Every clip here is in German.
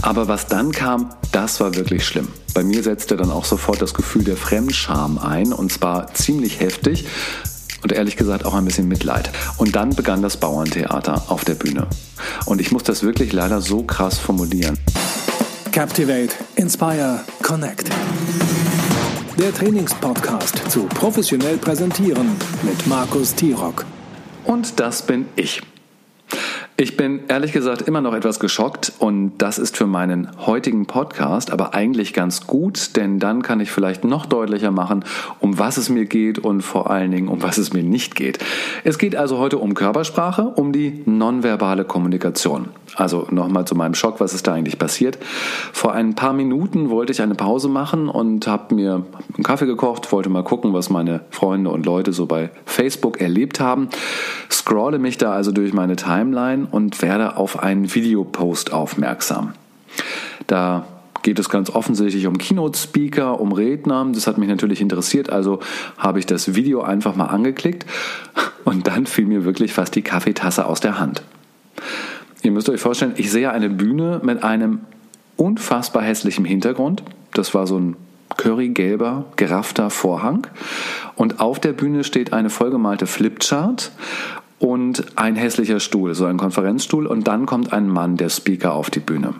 Aber was dann kam, das war wirklich schlimm. Bei mir setzte dann auch sofort das Gefühl der Fremdscham ein und zwar ziemlich heftig und ehrlich gesagt auch ein bisschen Mitleid. Und dann begann das Bauerntheater auf der Bühne. Und ich muss das wirklich leider so krass formulieren. Captivate, Inspire, Connect. Der Trainingspodcast zu professionell präsentieren mit Markus Tirock. Und das bin ich. Ich bin ehrlich gesagt immer noch etwas geschockt und das ist für meinen heutigen Podcast aber eigentlich ganz gut, denn dann kann ich vielleicht noch deutlicher machen, um was es mir geht und vor allen Dingen, um was es mir nicht geht. Es geht also heute um Körpersprache, um die nonverbale Kommunikation. Also nochmal zu meinem Schock, was ist da eigentlich passiert? Vor ein paar Minuten wollte ich eine Pause machen und habe mir einen Kaffee gekocht, wollte mal gucken, was meine Freunde und Leute so bei Facebook erlebt haben. Scrolle mich da also durch meine Timeline und werde auf einen Videopost aufmerksam. Da geht es ganz offensichtlich um Keynote-Speaker, um Redner. Das hat mich natürlich interessiert, also habe ich das Video einfach mal angeklickt und dann fiel mir wirklich fast die Kaffeetasse aus der Hand. Ihr müsst euch vorstellen, ich sehe eine Bühne mit einem unfassbar hässlichen Hintergrund. Das war so ein currygelber, geraffter Vorhang. Und auf der Bühne steht eine vollgemalte Flipchart und ein hässlicher Stuhl, so ein Konferenzstuhl. Und dann kommt ein Mann, der Speaker, auf die Bühne.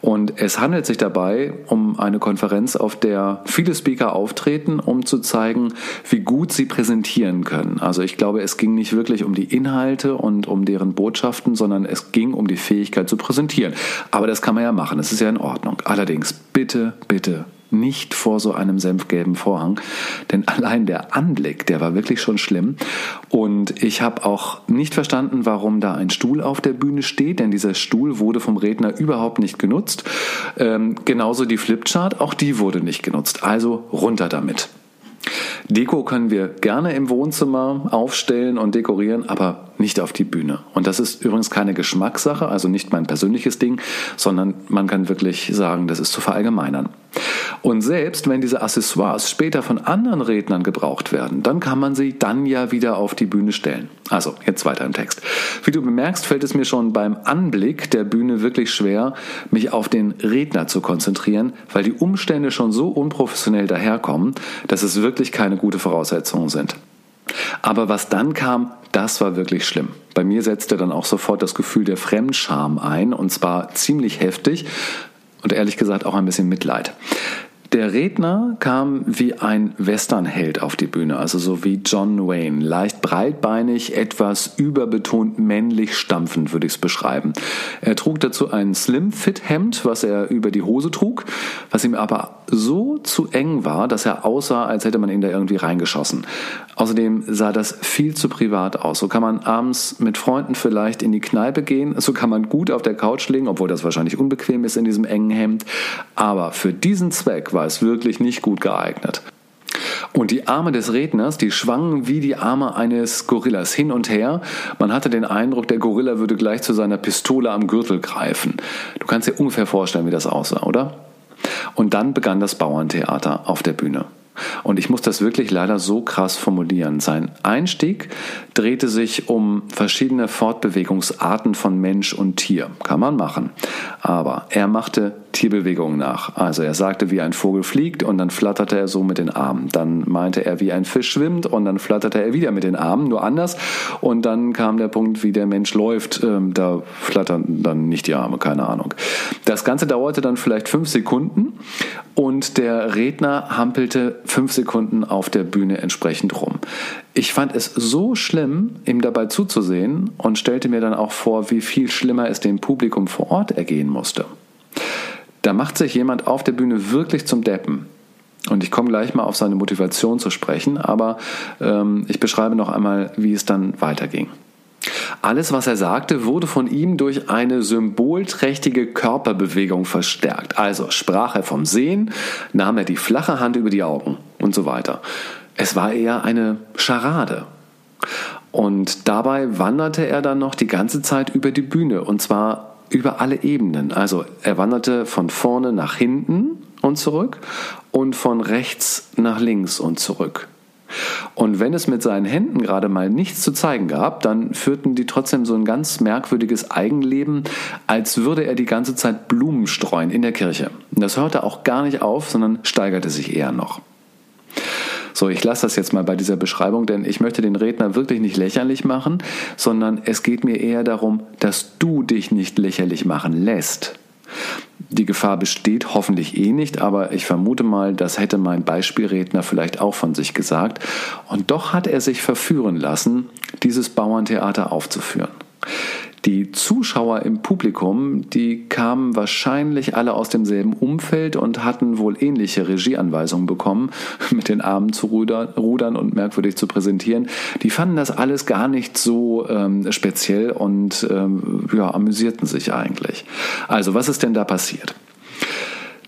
Und es handelt sich dabei um eine Konferenz, auf der viele Speaker auftreten, um zu zeigen, wie gut sie präsentieren können. Also ich glaube, es ging nicht wirklich um die Inhalte und um deren Botschaften, sondern es ging um die Fähigkeit zu präsentieren. Aber das kann man ja machen, das ist ja in Ordnung. Allerdings, bitte, bitte nicht vor so einem senfgelben Vorhang, denn allein der Anblick, der war wirklich schon schlimm. Und ich habe auch nicht verstanden, warum da ein Stuhl auf der Bühne steht, denn dieser Stuhl wurde vom Redner überhaupt nicht genutzt. Ähm, genauso die Flipchart, auch die wurde nicht genutzt. Also runter damit. Deko können wir gerne im Wohnzimmer aufstellen und dekorieren, aber nicht auf die Bühne. Und das ist übrigens keine Geschmackssache, also nicht mein persönliches Ding, sondern man kann wirklich sagen, das ist zu verallgemeinern. Und selbst wenn diese Accessoires später von anderen Rednern gebraucht werden, dann kann man sie dann ja wieder auf die Bühne stellen. Also, jetzt weiter im Text. Wie du bemerkst, fällt es mir schon beim Anblick der Bühne wirklich schwer, mich auf den Redner zu konzentrieren, weil die Umstände schon so unprofessionell daherkommen, dass es wirklich keine gute Voraussetzungen sind. Aber was dann kam, das war wirklich schlimm. Bei mir setzte dann auch sofort das Gefühl der Fremdscham ein, und zwar ziemlich heftig und ehrlich gesagt auch ein bisschen Mitleid. Der Redner kam wie ein Westernheld auf die Bühne, also so wie John Wayne. Leicht breitbeinig, etwas überbetont männlich stampfend, würde ich es beschreiben. Er trug dazu ein Slim-Fit-Hemd, was er über die Hose trug, was ihm aber so zu eng war, dass er aussah, als hätte man ihn da irgendwie reingeschossen. Außerdem sah das viel zu privat aus. So kann man abends mit Freunden vielleicht in die Kneipe gehen, so kann man gut auf der Couch liegen, obwohl das wahrscheinlich unbequem ist in diesem engen Hemd. Aber für diesen Zweck war es wirklich nicht gut geeignet. Und die Arme des Redners, die schwangen wie die Arme eines Gorillas hin und her. Man hatte den Eindruck, der Gorilla würde gleich zu seiner Pistole am Gürtel greifen. Du kannst dir ungefähr vorstellen, wie das aussah, oder? Und dann begann das Bauerntheater auf der Bühne. Und ich muss das wirklich leider so krass formulieren. Sein Einstieg drehte sich um verschiedene Fortbewegungsarten von Mensch und Tier. Kann man machen. Aber er machte Tierbewegungen nach. Also er sagte, wie ein Vogel fliegt und dann flatterte er so mit den Armen. Dann meinte er, wie ein Fisch schwimmt und dann flatterte er wieder mit den Armen, nur anders. Und dann kam der Punkt, wie der Mensch läuft. Ähm, da flattern dann nicht die Arme, keine Ahnung. Das Ganze dauerte dann vielleicht fünf Sekunden und der Redner hampelte fünf Sekunden auf der Bühne entsprechend rum. Ich fand es so schlimm, ihm dabei zuzusehen und stellte mir dann auch vor, wie viel schlimmer es dem Publikum vor Ort ergehen musste. Da macht sich jemand auf der Bühne wirklich zum Deppen. Und ich komme gleich mal auf seine Motivation zu sprechen, aber ähm, ich beschreibe noch einmal, wie es dann weiterging. Alles, was er sagte, wurde von ihm durch eine symbolträchtige Körperbewegung verstärkt. Also sprach er vom Sehen, nahm er die flache Hand über die Augen und so weiter. Es war eher eine Scharade. Und dabei wanderte er dann noch die ganze Zeit über die Bühne und zwar über alle Ebenen. Also er wanderte von vorne nach hinten und zurück und von rechts nach links und zurück. Und wenn es mit seinen Händen gerade mal nichts zu zeigen gab, dann führten die trotzdem so ein ganz merkwürdiges Eigenleben, als würde er die ganze Zeit Blumen streuen in der Kirche. Und das hörte auch gar nicht auf, sondern steigerte sich eher noch. So, ich lasse das jetzt mal bei dieser Beschreibung, denn ich möchte den Redner wirklich nicht lächerlich machen, sondern es geht mir eher darum, dass du dich nicht lächerlich machen lässt. Die Gefahr besteht hoffentlich eh nicht, aber ich vermute mal, das hätte mein Beispielredner vielleicht auch von sich gesagt. Und doch hat er sich verführen lassen, dieses Bauerntheater aufzuführen. Die Zuschauer im Publikum, die kamen wahrscheinlich alle aus demselben Umfeld und hatten wohl ähnliche Regieanweisungen bekommen, mit den Armen zu rudern und merkwürdig zu präsentieren. Die fanden das alles gar nicht so ähm, speziell und ähm, ja, amüsierten sich eigentlich. Also, was ist denn da passiert?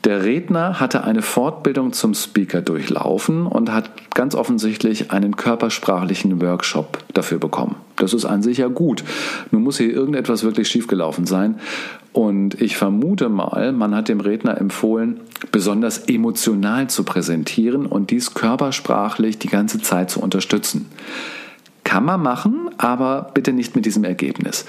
Der Redner hatte eine Fortbildung zum Speaker durchlaufen und hat ganz offensichtlich einen körpersprachlichen Workshop dafür bekommen. Das ist an sich ja gut. Nun muss hier irgendetwas wirklich schiefgelaufen sein. Und ich vermute mal, man hat dem Redner empfohlen, besonders emotional zu präsentieren und dies körpersprachlich die ganze Zeit zu unterstützen. Kann man machen, aber bitte nicht mit diesem Ergebnis.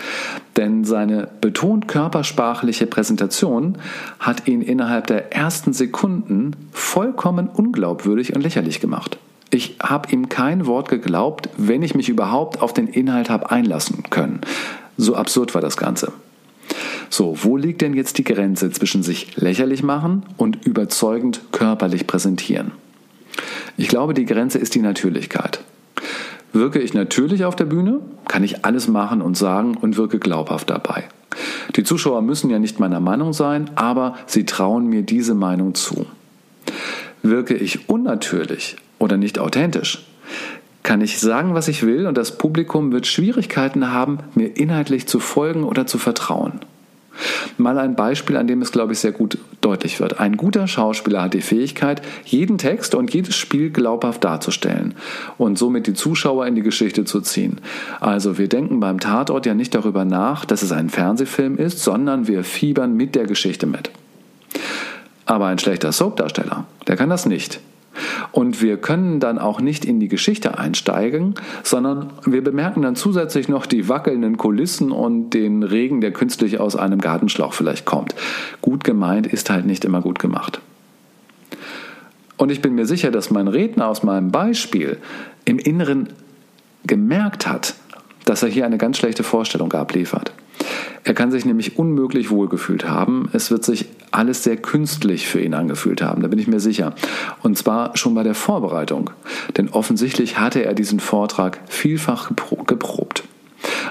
Denn seine betont körpersprachliche Präsentation hat ihn innerhalb der ersten Sekunden vollkommen unglaubwürdig und lächerlich gemacht. Ich habe ihm kein Wort geglaubt, wenn ich mich überhaupt auf den Inhalt habe einlassen können. So absurd war das Ganze. So, wo liegt denn jetzt die Grenze zwischen sich lächerlich machen und überzeugend körperlich präsentieren? Ich glaube, die Grenze ist die Natürlichkeit. Wirke ich natürlich auf der Bühne, kann ich alles machen und sagen und wirke glaubhaft dabei. Die Zuschauer müssen ja nicht meiner Meinung sein, aber sie trauen mir diese Meinung zu. Wirke ich unnatürlich oder nicht authentisch, kann ich sagen, was ich will und das Publikum wird Schwierigkeiten haben, mir inhaltlich zu folgen oder zu vertrauen. Mal ein Beispiel, an dem es, glaube ich, sehr gut deutlich wird. Ein guter Schauspieler hat die Fähigkeit, jeden Text und jedes Spiel glaubhaft darzustellen und somit die Zuschauer in die Geschichte zu ziehen. Also wir denken beim Tatort ja nicht darüber nach, dass es ein Fernsehfilm ist, sondern wir fiebern mit der Geschichte mit. Aber ein schlechter Soapdarsteller, der kann das nicht. Und wir können dann auch nicht in die Geschichte einsteigen, sondern wir bemerken dann zusätzlich noch die wackelnden Kulissen und den Regen, der künstlich aus einem Gartenschlauch vielleicht kommt. Gut gemeint ist halt nicht immer gut gemacht. Und ich bin mir sicher, dass mein Redner aus meinem Beispiel im Inneren gemerkt hat, dass er hier eine ganz schlechte Vorstellung abliefert. Er kann sich nämlich unmöglich wohlgefühlt haben. Es wird sich alles sehr künstlich für ihn angefühlt haben, da bin ich mir sicher. Und zwar schon bei der Vorbereitung. Denn offensichtlich hatte er diesen Vortrag vielfach geprobt.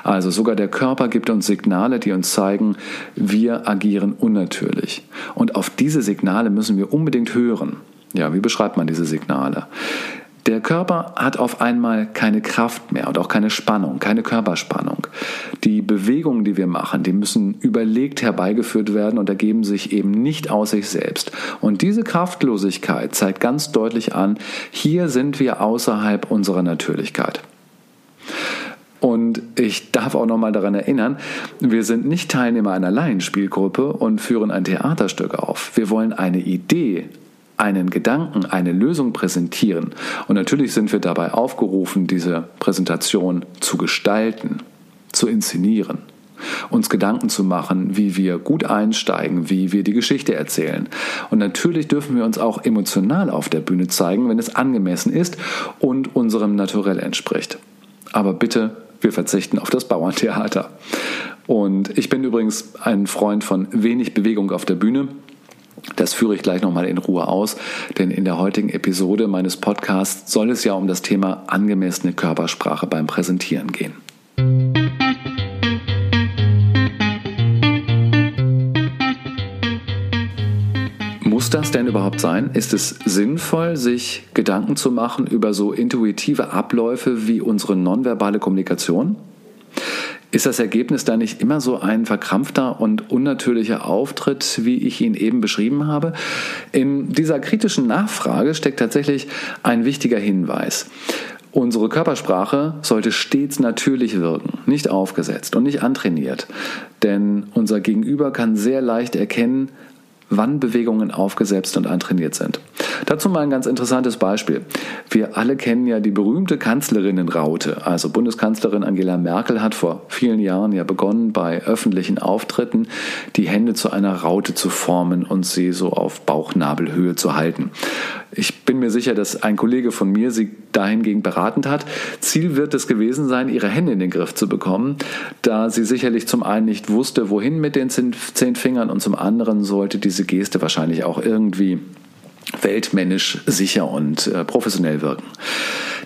Also sogar der Körper gibt uns Signale, die uns zeigen, wir agieren unnatürlich. Und auf diese Signale müssen wir unbedingt hören. Ja, wie beschreibt man diese Signale? Der Körper hat auf einmal keine Kraft mehr und auch keine Spannung, keine Körperspannung. Die Bewegungen, die wir machen, die müssen überlegt herbeigeführt werden und ergeben sich eben nicht aus sich selbst. Und diese Kraftlosigkeit zeigt ganz deutlich an, hier sind wir außerhalb unserer Natürlichkeit. Und ich darf auch noch mal daran erinnern, wir sind nicht Teilnehmer einer Laienspielgruppe und führen ein Theaterstück auf. Wir wollen eine Idee, einen Gedanken, eine Lösung präsentieren. Und natürlich sind wir dabei aufgerufen, diese Präsentation zu gestalten, zu inszenieren, uns Gedanken zu machen, wie wir gut einsteigen, wie wir die Geschichte erzählen. Und natürlich dürfen wir uns auch emotional auf der Bühne zeigen, wenn es angemessen ist und unserem Naturell entspricht. Aber bitte, wir verzichten auf das Bauerntheater. Und ich bin übrigens ein Freund von wenig Bewegung auf der Bühne. Das führe ich gleich nochmal in Ruhe aus, denn in der heutigen Episode meines Podcasts soll es ja um das Thema angemessene Körpersprache beim Präsentieren gehen. Muss das denn überhaupt sein? Ist es sinnvoll, sich Gedanken zu machen über so intuitive Abläufe wie unsere nonverbale Kommunikation? Ist das Ergebnis da nicht immer so ein verkrampfter und unnatürlicher Auftritt, wie ich ihn eben beschrieben habe? In dieser kritischen Nachfrage steckt tatsächlich ein wichtiger Hinweis. Unsere Körpersprache sollte stets natürlich wirken, nicht aufgesetzt und nicht antrainiert. Denn unser Gegenüber kann sehr leicht erkennen, wann Bewegungen aufgesetzt und antrainiert sind. Dazu mal ein ganz interessantes Beispiel. Wir alle kennen ja die berühmte Kanzlerinnenraute. Also Bundeskanzlerin Angela Merkel hat vor vielen Jahren ja begonnen, bei öffentlichen Auftritten die Hände zu einer Raute zu formen und sie so auf Bauchnabelhöhe zu halten. Ich bin mir sicher, dass ein Kollege von mir sie dahingegen beratend hat. Ziel wird es gewesen sein, ihre Hände in den Griff zu bekommen, da sie sicherlich zum einen nicht wusste, wohin mit den zehn Fingern und zum anderen sollte diese Geste wahrscheinlich auch irgendwie weltmännisch sicher und äh, professionell wirken.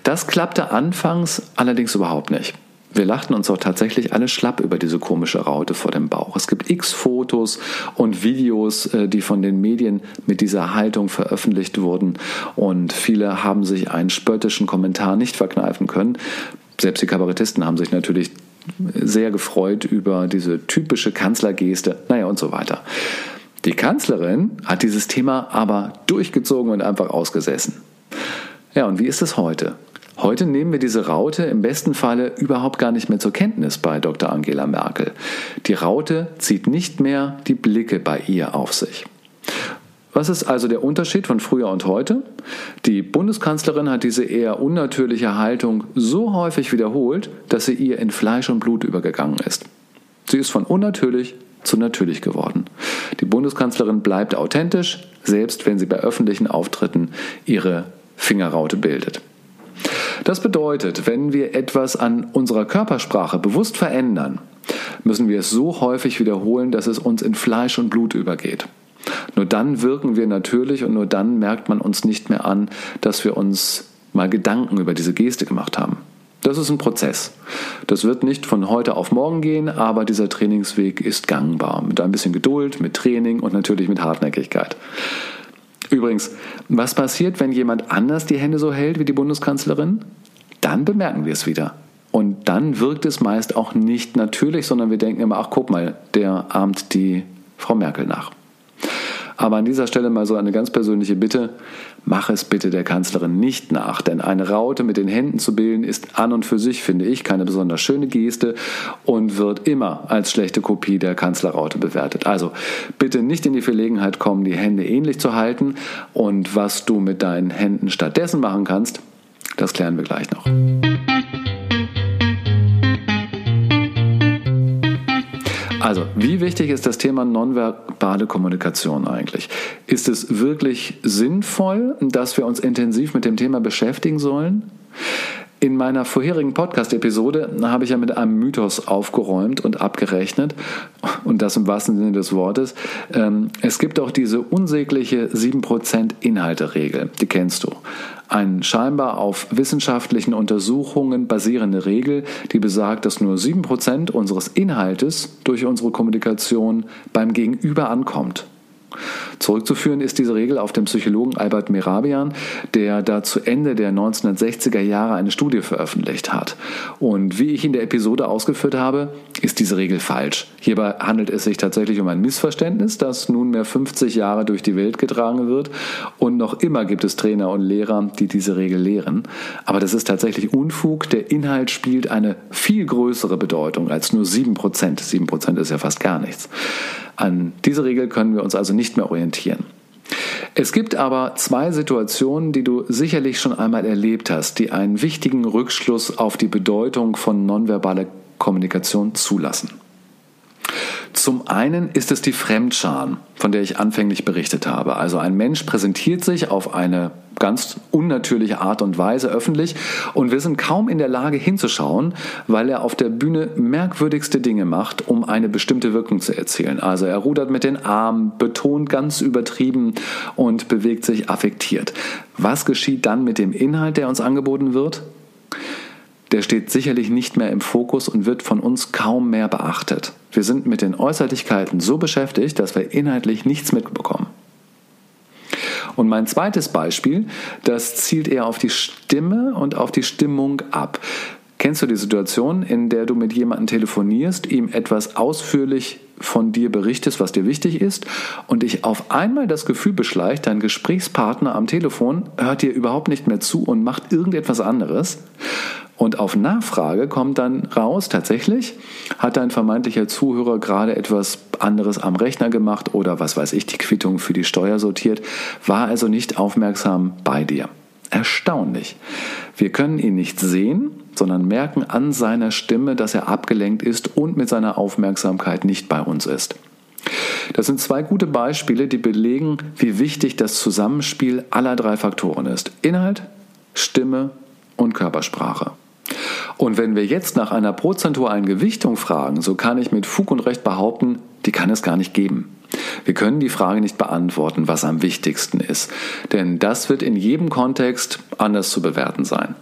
Das klappte anfangs allerdings überhaupt nicht. Wir lachten uns auch tatsächlich alle schlapp über diese komische Raute vor dem Bauch. Es gibt x Fotos und Videos, äh, die von den Medien mit dieser Haltung veröffentlicht wurden und viele haben sich einen spöttischen Kommentar nicht verkneifen können. Selbst die Kabarettisten haben sich natürlich sehr gefreut über diese typische Kanzlergeste, naja und so weiter. Die Kanzlerin hat dieses Thema aber durchgezogen und einfach ausgesessen. Ja, und wie ist es heute? Heute nehmen wir diese Raute im besten Falle überhaupt gar nicht mehr zur Kenntnis bei Dr. Angela Merkel. Die Raute zieht nicht mehr die Blicke bei ihr auf sich. Was ist also der Unterschied von früher und heute? Die Bundeskanzlerin hat diese eher unnatürliche Haltung so häufig wiederholt, dass sie ihr in Fleisch und Blut übergegangen ist. Sie ist von unnatürlich zu natürlich geworden. Die Bundeskanzlerin bleibt authentisch, selbst wenn sie bei öffentlichen Auftritten ihre Fingerraute bildet. Das bedeutet, wenn wir etwas an unserer Körpersprache bewusst verändern, müssen wir es so häufig wiederholen, dass es uns in Fleisch und Blut übergeht. Nur dann wirken wir natürlich und nur dann merkt man uns nicht mehr an, dass wir uns mal Gedanken über diese Geste gemacht haben. Das ist ein Prozess. Das wird nicht von heute auf morgen gehen, aber dieser Trainingsweg ist gangbar. Mit ein bisschen Geduld, mit Training und natürlich mit Hartnäckigkeit. Übrigens, was passiert, wenn jemand anders die Hände so hält wie die Bundeskanzlerin? Dann bemerken wir es wieder. Und dann wirkt es meist auch nicht natürlich, sondern wir denken immer, ach guck mal, der ahmt die Frau Merkel nach. Aber an dieser Stelle mal so eine ganz persönliche Bitte, mach es bitte der Kanzlerin nicht nach, denn eine Raute mit den Händen zu bilden ist an und für sich, finde ich, keine besonders schöne Geste und wird immer als schlechte Kopie der Kanzlerraute bewertet. Also bitte nicht in die Verlegenheit kommen, die Hände ähnlich zu halten und was du mit deinen Händen stattdessen machen kannst, das klären wir gleich noch. Also, wie wichtig ist das Thema nonverbale Kommunikation eigentlich? Ist es wirklich sinnvoll, dass wir uns intensiv mit dem Thema beschäftigen sollen? In meiner vorherigen Podcast-Episode habe ich ja mit einem Mythos aufgeräumt und abgerechnet, und das im wahrsten Sinne des Wortes. Ähm, es gibt auch diese unsägliche 7% Inhalte-Regel, die kennst du. Ein scheinbar auf wissenschaftlichen Untersuchungen basierende Regel, die besagt, dass nur 7% unseres Inhaltes durch unsere Kommunikation beim Gegenüber ankommt. Zurückzuführen ist diese Regel auf den Psychologen Albert Merabian, der da zu Ende der 1960er Jahre eine Studie veröffentlicht hat. Und wie ich in der Episode ausgeführt habe, ist diese Regel falsch. Hierbei handelt es sich tatsächlich um ein Missverständnis, das nunmehr 50 Jahre durch die Welt getragen wird. Und noch immer gibt es Trainer und Lehrer, die diese Regel lehren. Aber das ist tatsächlich Unfug. Der Inhalt spielt eine viel größere Bedeutung als nur 7%. 7% ist ja fast gar nichts. An diese Regel können wir uns also nicht mehr orientieren. Es gibt aber zwei Situationen, die du sicherlich schon einmal erlebt hast, die einen wichtigen Rückschluss auf die Bedeutung von nonverbaler Kommunikation zulassen. Zum einen ist es die Fremdscham, von der ich anfänglich berichtet habe. Also ein Mensch präsentiert sich auf eine ganz unnatürliche Art und Weise öffentlich und wir sind kaum in der Lage hinzuschauen, weil er auf der Bühne merkwürdigste Dinge macht, um eine bestimmte Wirkung zu erzielen. Also er rudert mit den Armen, betont ganz übertrieben und bewegt sich affektiert. Was geschieht dann mit dem Inhalt, der uns angeboten wird? Der steht sicherlich nicht mehr im Fokus und wird von uns kaum mehr beachtet. Wir sind mit den Äußerlichkeiten so beschäftigt, dass wir inhaltlich nichts mitbekommen. Und mein zweites Beispiel, das zielt eher auf die Stimme und auf die Stimmung ab. Kennst du die Situation, in der du mit jemandem telefonierst, ihm etwas ausführlich von dir berichtest, was dir wichtig ist, und dich auf einmal das Gefühl beschleicht, dein Gesprächspartner am Telefon hört dir überhaupt nicht mehr zu und macht irgendetwas anderes? Und auf Nachfrage kommt dann raus, tatsächlich hat dein vermeintlicher Zuhörer gerade etwas anderes am Rechner gemacht oder was weiß ich, die Quittung für die Steuer sortiert, war also nicht aufmerksam bei dir. Erstaunlich. Wir können ihn nicht sehen, sondern merken an seiner Stimme, dass er abgelenkt ist und mit seiner Aufmerksamkeit nicht bei uns ist. Das sind zwei gute Beispiele, die belegen, wie wichtig das Zusammenspiel aller drei Faktoren ist. Inhalt, Stimme und Körpersprache. Und wenn wir jetzt nach einer prozentualen Gewichtung fragen, so kann ich mit Fug und Recht behaupten, die kann es gar nicht geben. Wir können die Frage nicht beantworten, was am wichtigsten ist, denn das wird in jedem Kontext anders zu bewerten sein.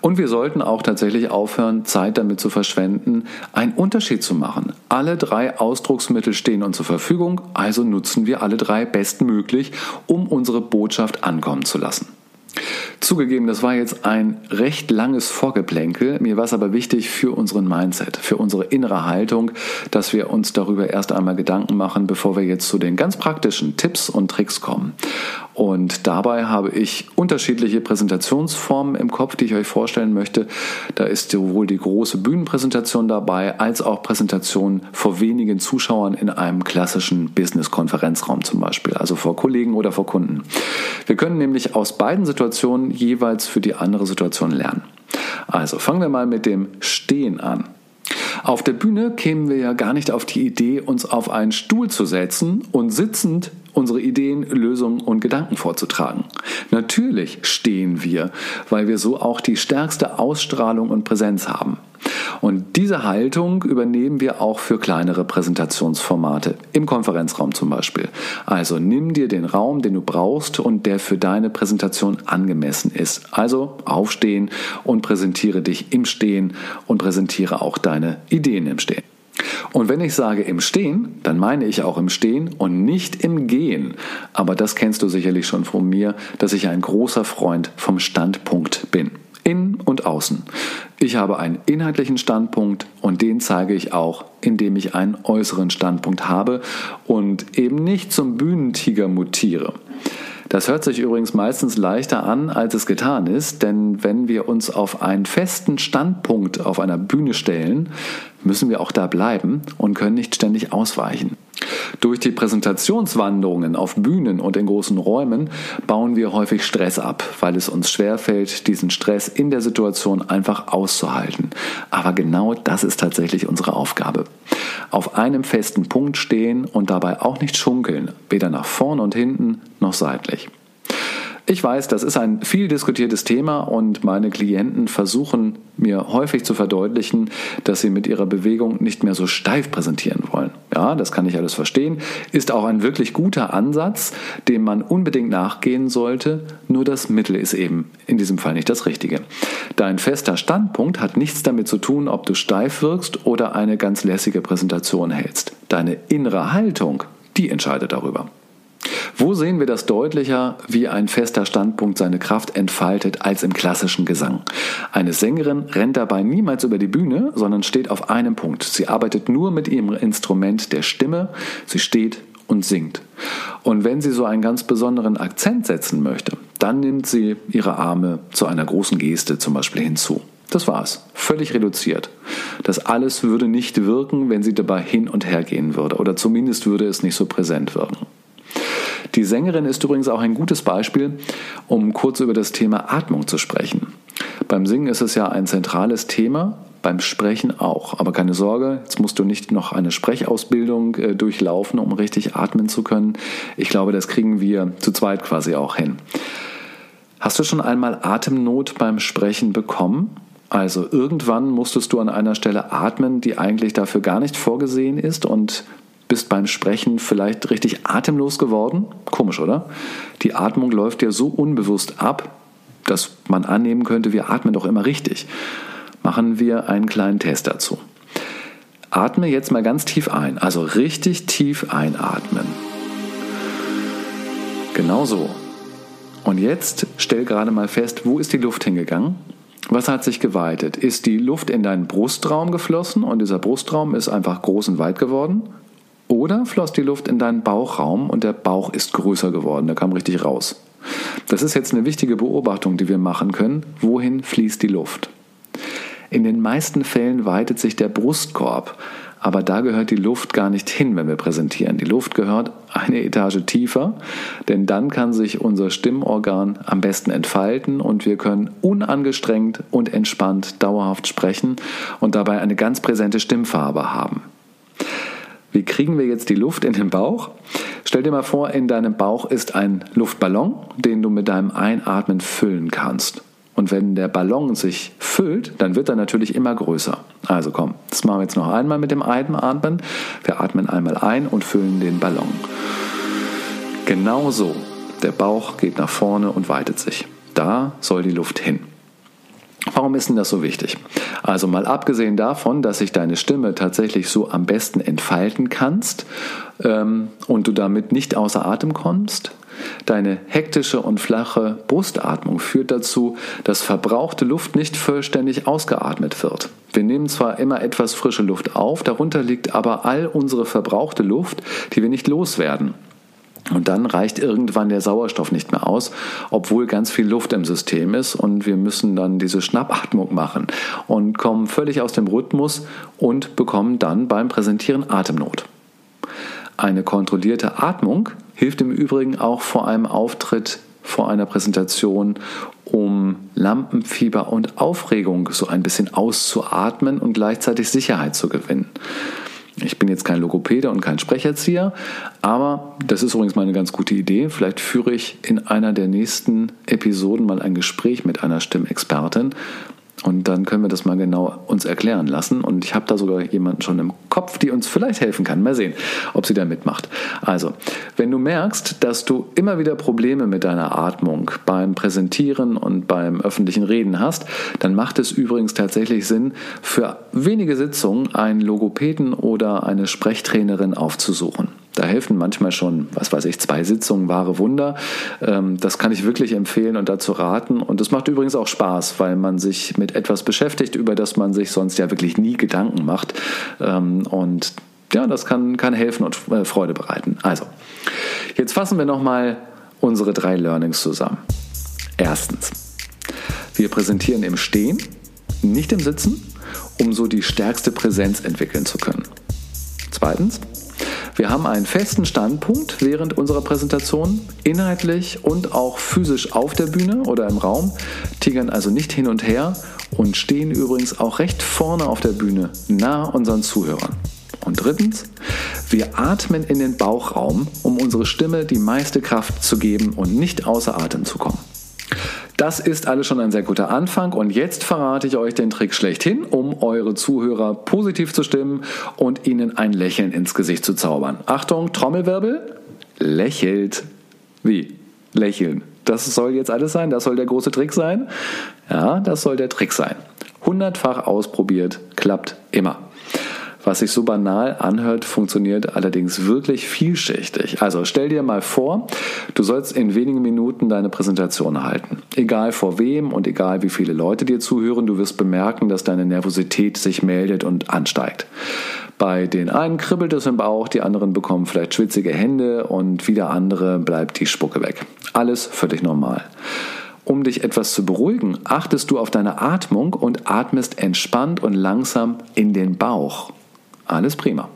Und wir sollten auch tatsächlich aufhören, Zeit damit zu verschwenden, einen Unterschied zu machen. Alle drei Ausdrucksmittel stehen uns zur Verfügung, also nutzen wir alle drei bestmöglich, um unsere Botschaft ankommen zu lassen. Zugegeben, das war jetzt ein recht langes Vorgeplänkel. Mir war es aber wichtig für unseren Mindset, für unsere innere Haltung, dass wir uns darüber erst einmal Gedanken machen, bevor wir jetzt zu den ganz praktischen Tipps und Tricks kommen. Und dabei habe ich unterschiedliche Präsentationsformen im Kopf, die ich euch vorstellen möchte. Da ist sowohl die große Bühnenpräsentation dabei, als auch Präsentationen vor wenigen Zuschauern in einem klassischen Business-Konferenzraum zum Beispiel, also vor Kollegen oder vor Kunden. Wir können nämlich aus beiden Situationen jeweils für die andere Situation lernen. Also fangen wir mal mit dem Stehen an. Auf der Bühne kämen wir ja gar nicht auf die Idee, uns auf einen Stuhl zu setzen und sitzend unsere Ideen, Lösungen und Gedanken vorzutragen. Natürlich stehen wir, weil wir so auch die stärkste Ausstrahlung und Präsenz haben. Und diese Haltung übernehmen wir auch für kleinere Präsentationsformate, im Konferenzraum zum Beispiel. Also nimm dir den Raum, den du brauchst und der für deine Präsentation angemessen ist. Also aufstehen und präsentiere dich im Stehen und präsentiere auch deine Ideen im Stehen. Und wenn ich sage im Stehen, dann meine ich auch im Stehen und nicht im Gehen. Aber das kennst du sicherlich schon von mir, dass ich ein großer Freund vom Standpunkt bin. Innen und außen. Ich habe einen inhaltlichen Standpunkt und den zeige ich auch, indem ich einen äußeren Standpunkt habe und eben nicht zum Bühnentiger mutiere. Das hört sich übrigens meistens leichter an, als es getan ist, denn wenn wir uns auf einen festen Standpunkt auf einer Bühne stellen, müssen wir auch da bleiben und können nicht ständig ausweichen. Durch die Präsentationswanderungen auf Bühnen und in großen Räumen bauen wir häufig Stress ab, weil es uns schwerfällt, diesen Stress in der Situation einfach auszuhalten. Aber genau das ist tatsächlich unsere Aufgabe. Auf einem festen Punkt stehen und dabei auch nicht schunkeln, weder nach vorn und hinten noch seitlich. Ich weiß, das ist ein viel diskutiertes Thema und meine Klienten versuchen mir häufig zu verdeutlichen, dass sie mit ihrer Bewegung nicht mehr so steif präsentieren wollen. Ja, das kann ich alles verstehen, ist auch ein wirklich guter Ansatz, dem man unbedingt nachgehen sollte, nur das Mittel ist eben in diesem Fall nicht das Richtige. Dein fester Standpunkt hat nichts damit zu tun, ob du steif wirkst oder eine ganz lässige Präsentation hältst. Deine innere Haltung, die entscheidet darüber. Wo sehen wir das deutlicher, wie ein fester Standpunkt seine Kraft entfaltet, als im klassischen Gesang? Eine Sängerin rennt dabei niemals über die Bühne, sondern steht auf einem Punkt. Sie arbeitet nur mit ihrem Instrument der Stimme, sie steht und singt. Und wenn sie so einen ganz besonderen Akzent setzen möchte, dann nimmt sie ihre Arme zu einer großen Geste zum Beispiel hinzu. Das war's. Völlig reduziert. Das alles würde nicht wirken, wenn sie dabei hin und her gehen würde. Oder zumindest würde es nicht so präsent wirken. Die Sängerin ist übrigens auch ein gutes Beispiel, um kurz über das Thema Atmung zu sprechen. Beim Singen ist es ja ein zentrales Thema, beim Sprechen auch. Aber keine Sorge, jetzt musst du nicht noch eine Sprechausbildung äh, durchlaufen, um richtig atmen zu können. Ich glaube, das kriegen wir zu zweit quasi auch hin. Hast du schon einmal Atemnot beim Sprechen bekommen? Also irgendwann musstest du an einer Stelle atmen, die eigentlich dafür gar nicht vorgesehen ist und bist beim Sprechen vielleicht richtig atemlos geworden. Komisch, oder? Die Atmung läuft ja so unbewusst ab, dass man annehmen könnte, wir atmen doch immer richtig. Machen wir einen kleinen Test dazu. Atme jetzt mal ganz tief ein, also richtig tief einatmen. Genau so. Und jetzt stell gerade mal fest, wo ist die Luft hingegangen? Was hat sich geweitet? Ist die Luft in deinen Brustraum geflossen und dieser Brustraum ist einfach groß und weit geworden? Oder floss die Luft in deinen Bauchraum und der Bauch ist größer geworden, der kam richtig raus. Das ist jetzt eine wichtige Beobachtung, die wir machen können. Wohin fließt die Luft? In den meisten Fällen weitet sich der Brustkorb. Aber da gehört die Luft gar nicht hin, wenn wir präsentieren. Die Luft gehört eine Etage tiefer, denn dann kann sich unser Stimmorgan am besten entfalten und wir können unangestrengt und entspannt dauerhaft sprechen und dabei eine ganz präsente Stimmfarbe haben. Wie kriegen wir jetzt die Luft in den Bauch? Stell dir mal vor, in deinem Bauch ist ein Luftballon, den du mit deinem Einatmen füllen kannst. Und wenn der Ballon sich füllt, dann wird er natürlich immer größer. Also komm, das machen wir jetzt noch einmal mit dem Einatmen. Wir atmen einmal ein und füllen den Ballon. Genau so. Der Bauch geht nach vorne und weitet sich. Da soll die Luft hin. Warum ist denn das so wichtig? Also mal abgesehen davon, dass sich deine Stimme tatsächlich so am besten entfalten kannst ähm, und du damit nicht außer Atem kommst, Deine hektische und flache Brustatmung führt dazu, dass verbrauchte Luft nicht vollständig ausgeatmet wird. Wir nehmen zwar immer etwas frische Luft auf, darunter liegt aber all unsere verbrauchte Luft, die wir nicht loswerden. Und dann reicht irgendwann der Sauerstoff nicht mehr aus, obwohl ganz viel Luft im System ist und wir müssen dann diese Schnappatmung machen und kommen völlig aus dem Rhythmus und bekommen dann beim Präsentieren Atemnot. Eine kontrollierte Atmung hilft im Übrigen auch vor einem Auftritt, vor einer Präsentation, um Lampenfieber und Aufregung so ein bisschen auszuatmen und gleichzeitig Sicherheit zu gewinnen. Ich bin jetzt kein Logopäde und kein Sprecherzieher, aber das ist übrigens mal eine ganz gute Idee. Vielleicht führe ich in einer der nächsten Episoden mal ein Gespräch mit einer Stimmexpertin und dann können wir das mal genau uns erklären lassen. Und ich habe da sogar jemanden schon im Kopf, die uns vielleicht helfen kann. Mal sehen, ob sie da mitmacht. Also, wenn du merkst, dass du immer wieder Probleme mit deiner Atmung beim Präsentieren und beim öffentlichen Reden hast, dann macht es übrigens tatsächlich Sinn, für wenige Sitzungen einen Logopäden oder eine Sprechtrainerin aufzusuchen. Da helfen manchmal schon, was weiß ich, zwei Sitzungen, wahre Wunder. Ähm, das kann ich wirklich empfehlen und dazu raten. Und es macht übrigens auch Spaß, weil man sich mit etwas beschäftigt, über das man sich sonst ja wirklich nie Gedanken macht. Ähm, und ja, das kann, kann helfen und äh, Freude bereiten. Also, jetzt fassen wir nochmal unsere drei Learnings zusammen. Erstens, wir präsentieren im Stehen, nicht im Sitzen, um so die stärkste Präsenz entwickeln zu können. Zweitens, wir haben einen festen Standpunkt während unserer Präsentation, inhaltlich und auch physisch auf der Bühne oder im Raum, tigern also nicht hin und her und stehen übrigens auch recht vorne auf der Bühne, nah unseren Zuhörern. Und drittens, wir atmen in den Bauchraum, um unsere Stimme die meiste Kraft zu geben und nicht außer Atem zu kommen. Das ist alles schon ein sehr guter Anfang und jetzt verrate ich euch den Trick schlechthin, um eure Zuhörer positiv zu stimmen und ihnen ein Lächeln ins Gesicht zu zaubern. Achtung, Trommelwirbel, lächelt. Wie? Lächeln. Das soll jetzt alles sein? Das soll der große Trick sein? Ja, das soll der Trick sein. Hundertfach ausprobiert, klappt immer. Was sich so banal anhört, funktioniert allerdings wirklich vielschichtig. Also stell dir mal vor, du sollst in wenigen Minuten deine Präsentation halten. Egal vor wem und egal wie viele Leute dir zuhören, du wirst bemerken, dass deine Nervosität sich meldet und ansteigt. Bei den einen kribbelt es im Bauch, die anderen bekommen vielleicht schwitzige Hände und wieder andere bleibt die Spucke weg. Alles völlig normal. Um dich etwas zu beruhigen, achtest du auf deine Atmung und atmest entspannt und langsam in den Bauch. Alles prima.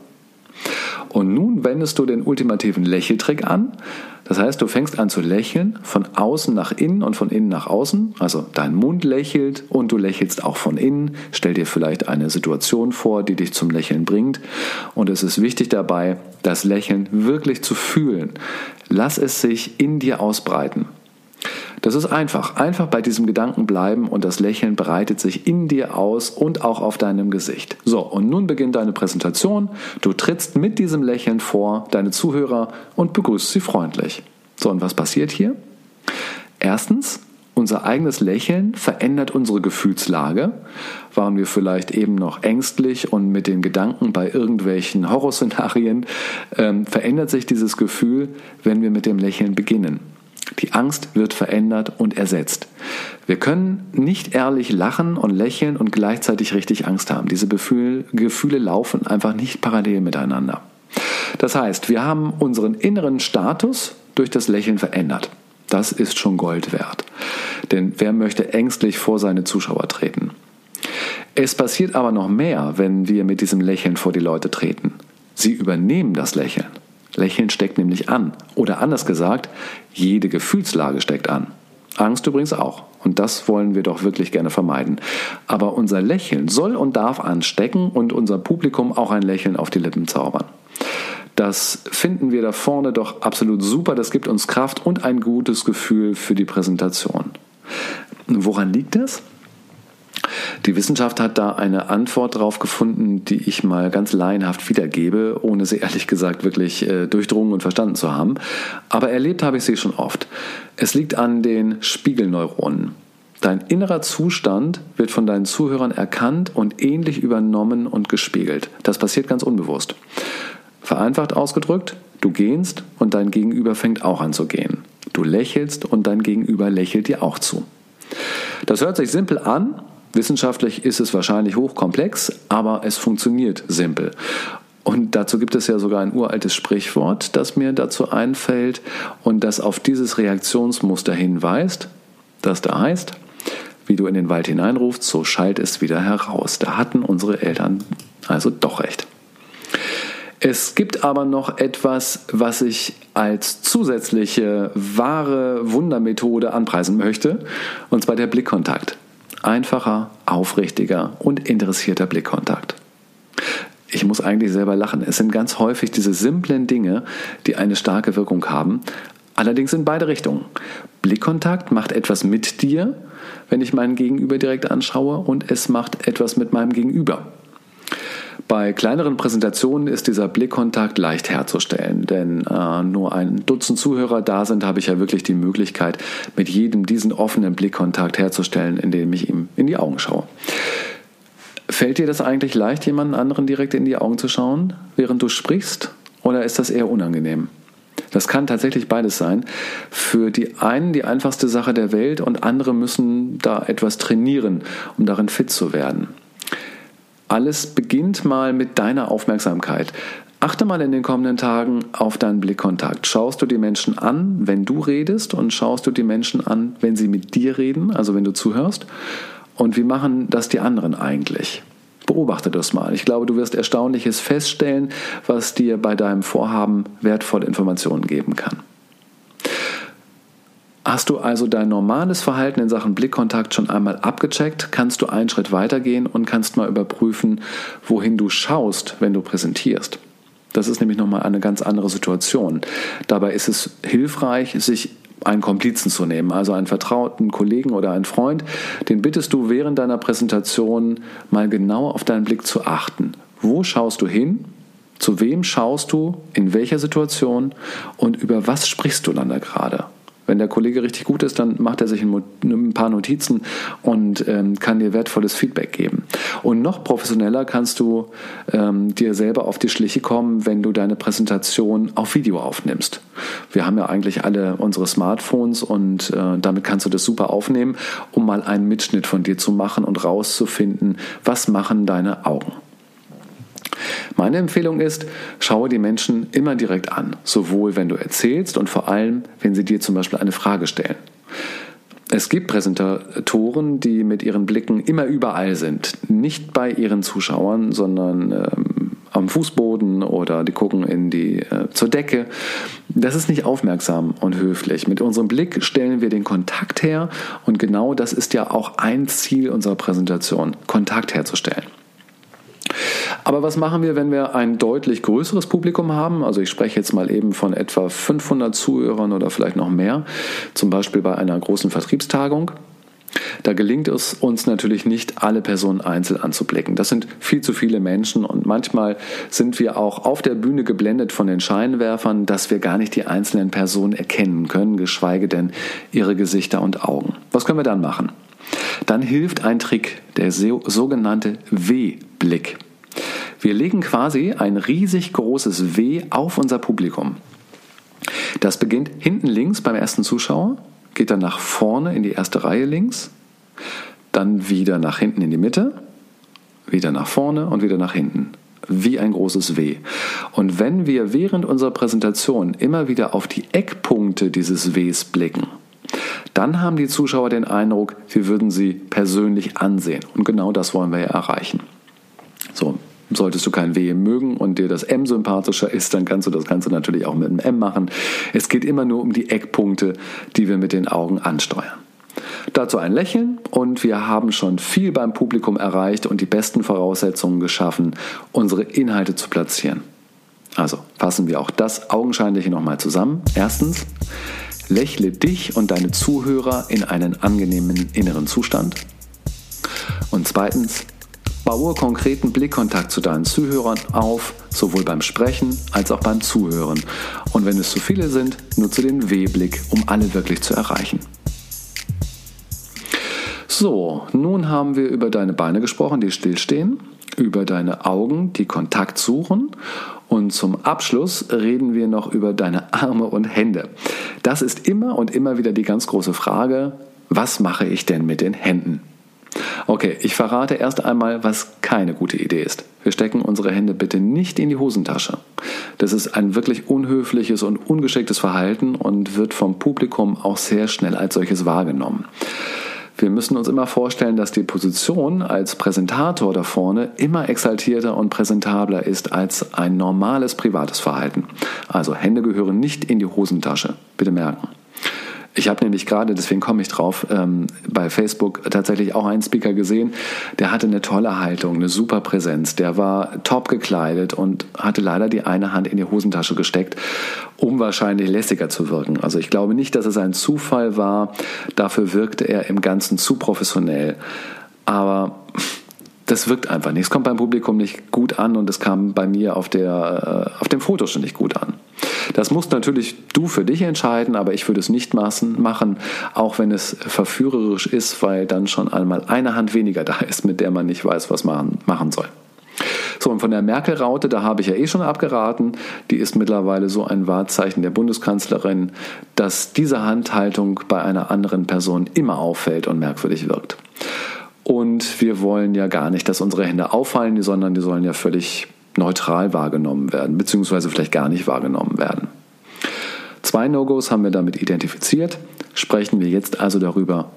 Und nun wendest du den ultimativen Lächeltrick an. Das heißt, du fängst an zu lächeln von außen nach innen und von innen nach außen. Also dein Mund lächelt und du lächelst auch von innen. Stell dir vielleicht eine Situation vor, die dich zum Lächeln bringt. Und es ist wichtig dabei, das Lächeln wirklich zu fühlen. Lass es sich in dir ausbreiten. Das ist einfach. Einfach bei diesem Gedanken bleiben und das Lächeln breitet sich in dir aus und auch auf deinem Gesicht. So, und nun beginnt deine Präsentation. Du trittst mit diesem Lächeln vor deine Zuhörer und begrüßt sie freundlich. So, und was passiert hier? Erstens, unser eigenes Lächeln verändert unsere Gefühlslage. Waren wir vielleicht eben noch ängstlich und mit den Gedanken bei irgendwelchen Horrorszenarien, ähm, verändert sich dieses Gefühl, wenn wir mit dem Lächeln beginnen. Die Angst wird verändert und ersetzt. Wir können nicht ehrlich lachen und lächeln und gleichzeitig richtig Angst haben. Diese Gefühle, Gefühle laufen einfach nicht parallel miteinander. Das heißt, wir haben unseren inneren Status durch das Lächeln verändert. Das ist schon Gold wert. Denn wer möchte ängstlich vor seine Zuschauer treten? Es passiert aber noch mehr, wenn wir mit diesem Lächeln vor die Leute treten. Sie übernehmen das Lächeln. Lächeln steckt nämlich an. Oder anders gesagt, jede Gefühlslage steckt an. Angst übrigens auch. Und das wollen wir doch wirklich gerne vermeiden. Aber unser Lächeln soll und darf anstecken und unser Publikum auch ein Lächeln auf die Lippen zaubern. Das finden wir da vorne doch absolut super. Das gibt uns Kraft und ein gutes Gefühl für die Präsentation. Woran liegt das? Die Wissenschaft hat da eine Antwort drauf gefunden, die ich mal ganz laienhaft wiedergebe, ohne sie ehrlich gesagt wirklich äh, durchdrungen und verstanden zu haben. Aber erlebt habe ich sie schon oft. Es liegt an den Spiegelneuronen. Dein innerer Zustand wird von deinen Zuhörern erkannt und ähnlich übernommen und gespiegelt. Das passiert ganz unbewusst. Vereinfacht ausgedrückt, du gehst und dein Gegenüber fängt auch an zu gehen. Du lächelst und dein Gegenüber lächelt dir auch zu. Das hört sich simpel an, Wissenschaftlich ist es wahrscheinlich hochkomplex, aber es funktioniert simpel. Und dazu gibt es ja sogar ein uraltes Sprichwort, das mir dazu einfällt und das auf dieses Reaktionsmuster hinweist, das da heißt, wie du in den Wald hineinrufst, so schallt es wieder heraus. Da hatten unsere Eltern also doch recht. Es gibt aber noch etwas, was ich als zusätzliche wahre Wundermethode anpreisen möchte, und zwar der Blickkontakt einfacher, aufrichtiger und interessierter Blickkontakt. Ich muss eigentlich selber lachen. Es sind ganz häufig diese simplen Dinge, die eine starke Wirkung haben, allerdings in beide Richtungen. Blickkontakt macht etwas mit dir, wenn ich meinen Gegenüber direkt anschaue, und es macht etwas mit meinem Gegenüber. Bei kleineren Präsentationen ist dieser Blickkontakt leicht herzustellen, denn äh, nur ein Dutzend Zuhörer da sind, habe ich ja wirklich die Möglichkeit, mit jedem diesen offenen Blickkontakt herzustellen, indem ich ihm in die Augen schaue. Fällt dir das eigentlich leicht, jemanden anderen direkt in die Augen zu schauen, während du sprichst, oder ist das eher unangenehm? Das kann tatsächlich beides sein. Für die einen die einfachste Sache der Welt und andere müssen da etwas trainieren, um darin fit zu werden. Alles beginnt mal mit deiner Aufmerksamkeit. Achte mal in den kommenden Tagen auf deinen Blickkontakt. Schaust du die Menschen an, wenn du redest und schaust du die Menschen an, wenn sie mit dir reden, also wenn du zuhörst? Und wie machen das die anderen eigentlich? Beobachte das mal. Ich glaube, du wirst Erstaunliches feststellen, was dir bei deinem Vorhaben wertvolle Informationen geben kann. Hast du also dein normales Verhalten in Sachen Blickkontakt schon einmal abgecheckt, kannst du einen Schritt weitergehen und kannst mal überprüfen, wohin du schaust, wenn du präsentierst. Das ist nämlich nochmal eine ganz andere Situation. Dabei ist es hilfreich, sich einen Komplizen zu nehmen, also einen vertrauten Kollegen oder einen Freund, den bittest du während deiner Präsentation mal genau auf deinen Blick zu achten. Wo schaust du hin? Zu wem schaust du? In welcher Situation? Und über was sprichst du dann da gerade? Wenn der Kollege richtig gut ist, dann macht er sich ein paar Notizen und ähm, kann dir wertvolles Feedback geben. Und noch professioneller kannst du ähm, dir selber auf die Schliche kommen, wenn du deine Präsentation auf Video aufnimmst. Wir haben ja eigentlich alle unsere Smartphones und äh, damit kannst du das super aufnehmen, um mal einen Mitschnitt von dir zu machen und rauszufinden, was machen deine Augen. Meine Empfehlung ist, schaue die Menschen immer direkt an, sowohl wenn du erzählst und vor allem, wenn sie dir zum Beispiel eine Frage stellen. Es gibt Präsentatoren, die mit ihren Blicken immer überall sind. Nicht bei ihren Zuschauern, sondern ähm, am Fußboden oder die gucken in die, äh, zur Decke. Das ist nicht aufmerksam und höflich. Mit unserem Blick stellen wir den Kontakt her und genau das ist ja auch ein Ziel unserer Präsentation, Kontakt herzustellen. Aber was machen wir, wenn wir ein deutlich größeres Publikum haben? Also ich spreche jetzt mal eben von etwa 500 Zuhörern oder vielleicht noch mehr, zum Beispiel bei einer großen Vertriebstagung. Da gelingt es uns natürlich nicht, alle Personen einzeln anzublicken. Das sind viel zu viele Menschen und manchmal sind wir auch auf der Bühne geblendet von den Scheinwerfern, dass wir gar nicht die einzelnen Personen erkennen können, geschweige denn ihre Gesichter und Augen. Was können wir dann machen? Dann hilft ein Trick, der sogenannte W-Blick. Wir legen quasi ein riesig großes W auf unser Publikum. Das beginnt hinten links beim ersten Zuschauer, geht dann nach vorne in die erste Reihe links, dann wieder nach hinten in die Mitte, wieder nach vorne und wieder nach hinten. Wie ein großes W. Und wenn wir während unserer Präsentation immer wieder auf die Eckpunkte dieses Ws blicken, dann haben die Zuschauer den Eindruck, wir würden sie persönlich ansehen. Und genau das wollen wir ja erreichen. So, Solltest du kein W mögen und dir das M sympathischer ist, dann kannst du das Ganze natürlich auch mit einem M machen. Es geht immer nur um die Eckpunkte, die wir mit den Augen ansteuern. Dazu ein Lächeln und wir haben schon viel beim Publikum erreicht und die besten Voraussetzungen geschaffen, unsere Inhalte zu platzieren. Also fassen wir auch das Augenscheinliche nochmal zusammen. Erstens, lächle dich und deine Zuhörer in einen angenehmen inneren Zustand. Und zweitens, baue konkreten Blickkontakt zu deinen Zuhörern auf, sowohl beim Sprechen als auch beim Zuhören. Und wenn es zu viele sind, nutze den W-Blick, um alle wirklich zu erreichen. So, nun haben wir über deine Beine gesprochen, die stillstehen, über deine Augen, die Kontakt suchen und zum Abschluss reden wir noch über deine Arme und Hände. Das ist immer und immer wieder die ganz große Frage, was mache ich denn mit den Händen? Okay, ich verrate erst einmal, was keine gute Idee ist. Wir stecken unsere Hände bitte nicht in die Hosentasche. Das ist ein wirklich unhöfliches und ungeschicktes Verhalten und wird vom Publikum auch sehr schnell als solches wahrgenommen. Wir müssen uns immer vorstellen, dass die Position als Präsentator da vorne immer exaltierter und präsentabler ist als ein normales privates Verhalten. Also Hände gehören nicht in die Hosentasche. Bitte merken. Ich habe nämlich gerade, deswegen komme ich drauf, ähm, bei Facebook tatsächlich auch einen Speaker gesehen, der hatte eine tolle Haltung, eine super Präsenz. Der war top gekleidet und hatte leider die eine Hand in die Hosentasche gesteckt, um wahrscheinlich lässiger zu wirken. Also ich glaube nicht, dass es ein Zufall war. Dafür wirkte er im Ganzen zu professionell. Aber das wirkt einfach nicht. Es kommt beim Publikum nicht gut an und es kam bei mir auf, der, äh, auf dem Foto schon nicht gut an. Das musst natürlich du für dich entscheiden, aber ich würde es nicht machen, auch wenn es verführerisch ist, weil dann schon einmal eine Hand weniger da ist, mit der man nicht weiß, was man machen soll. So, und von der Merkel-Raute, da habe ich ja eh schon abgeraten. Die ist mittlerweile so ein Wahrzeichen der Bundeskanzlerin, dass diese Handhaltung bei einer anderen Person immer auffällt und merkwürdig wirkt. Und wir wollen ja gar nicht, dass unsere Hände auffallen, sondern die sollen ja völlig neutral wahrgenommen werden, beziehungsweise vielleicht gar nicht wahrgenommen werden. Zwei No-Gos haben wir damit identifiziert. Sprechen wir jetzt also darüber,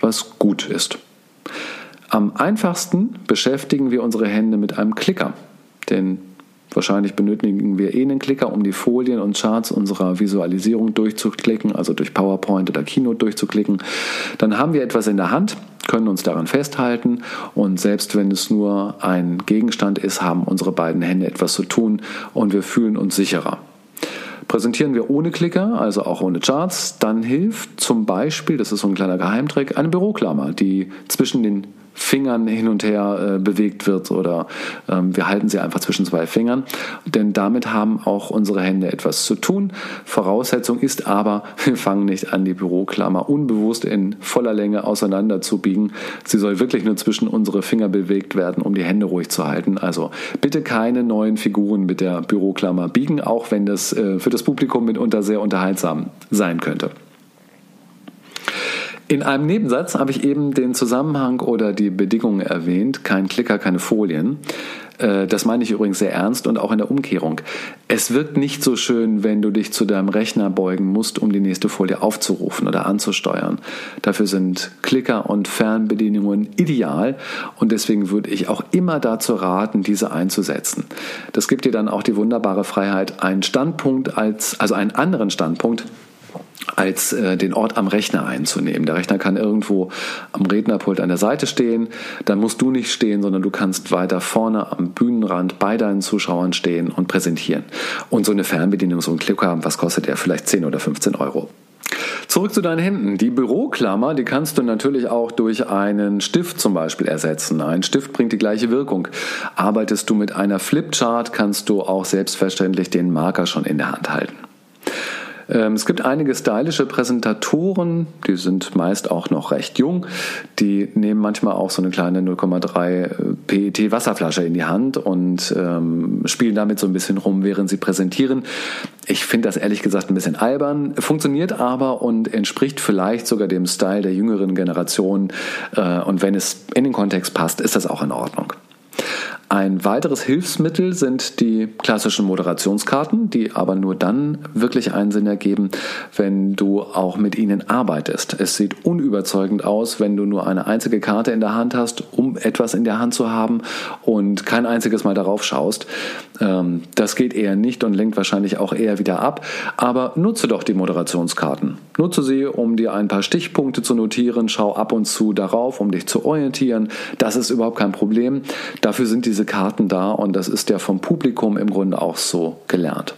was gut ist. Am einfachsten beschäftigen wir unsere Hände mit einem Klicker, denn Wahrscheinlich benötigen wir eh einen Klicker, um die Folien und Charts unserer Visualisierung durchzuklicken, also durch PowerPoint oder Keynote durchzuklicken. Dann haben wir etwas in der Hand, können uns daran festhalten und selbst wenn es nur ein Gegenstand ist, haben unsere beiden Hände etwas zu tun und wir fühlen uns sicherer. Präsentieren wir ohne Klicker, also auch ohne Charts, dann hilft zum Beispiel, das ist so ein kleiner Geheimtrick, eine Büroklammer, die zwischen den Fingern hin und her äh, bewegt wird oder ähm, wir halten sie einfach zwischen zwei Fingern. Denn damit haben auch unsere Hände etwas zu tun. Voraussetzung ist aber, wir fangen nicht an, die Büroklammer unbewusst in voller Länge auseinander zu biegen. Sie soll wirklich nur zwischen unsere Finger bewegt werden, um die Hände ruhig zu halten. Also bitte keine neuen Figuren mit der Büroklammer biegen, auch wenn das äh, für das Publikum mitunter sehr unterhaltsam sein könnte. In einem Nebensatz habe ich eben den Zusammenhang oder die Bedingungen erwähnt. Kein Klicker, keine Folien. Äh, das meine ich übrigens sehr ernst und auch in der Umkehrung. Es wirkt nicht so schön, wenn du dich zu deinem Rechner beugen musst, um die nächste Folie aufzurufen oder anzusteuern. Dafür sind Klicker und Fernbedienungen ideal und deswegen würde ich auch immer dazu raten, diese einzusetzen. Das gibt dir dann auch die wunderbare Freiheit, einen Standpunkt als, also einen anderen Standpunkt als äh, den Ort am Rechner einzunehmen. Der Rechner kann irgendwo am Rednerpult an der Seite stehen, dann musst du nicht stehen, sondern du kannst weiter vorne am Bühnenrand bei deinen Zuschauern stehen und präsentieren. Und so eine Fernbedienung, so ein Clicker, was kostet der? Vielleicht 10 oder 15 Euro. Zurück zu deinen Händen. Die Büroklammer, die kannst du natürlich auch durch einen Stift zum Beispiel ersetzen. Ein Stift bringt die gleiche Wirkung. Arbeitest du mit einer Flipchart, kannst du auch selbstverständlich den Marker schon in der Hand halten. Ähm, es gibt einige stylische Präsentatoren, die sind meist auch noch recht jung. Die nehmen manchmal auch so eine kleine 0,3 PET Wasserflasche in die Hand und ähm, spielen damit so ein bisschen rum, während sie präsentieren. Ich finde das ehrlich gesagt ein bisschen albern, funktioniert aber und entspricht vielleicht sogar dem Style der jüngeren Generation. Äh, und wenn es in den Kontext passt, ist das auch in Ordnung. Ein weiteres Hilfsmittel sind die klassischen Moderationskarten, die aber nur dann wirklich einen Sinn ergeben, wenn du auch mit ihnen arbeitest. Es sieht unüberzeugend aus, wenn du nur eine einzige Karte in der Hand hast, um etwas in der Hand zu haben und kein einziges Mal darauf schaust. Ähm, das geht eher nicht und lenkt wahrscheinlich auch eher wieder ab. Aber nutze doch die Moderationskarten. Nutze sie, um dir ein paar Stichpunkte zu notieren. Schau ab und zu darauf, um dich zu orientieren. Das ist überhaupt kein Problem. Dafür sind diese Karten da und das ist ja vom Publikum im Grunde auch so gelernt.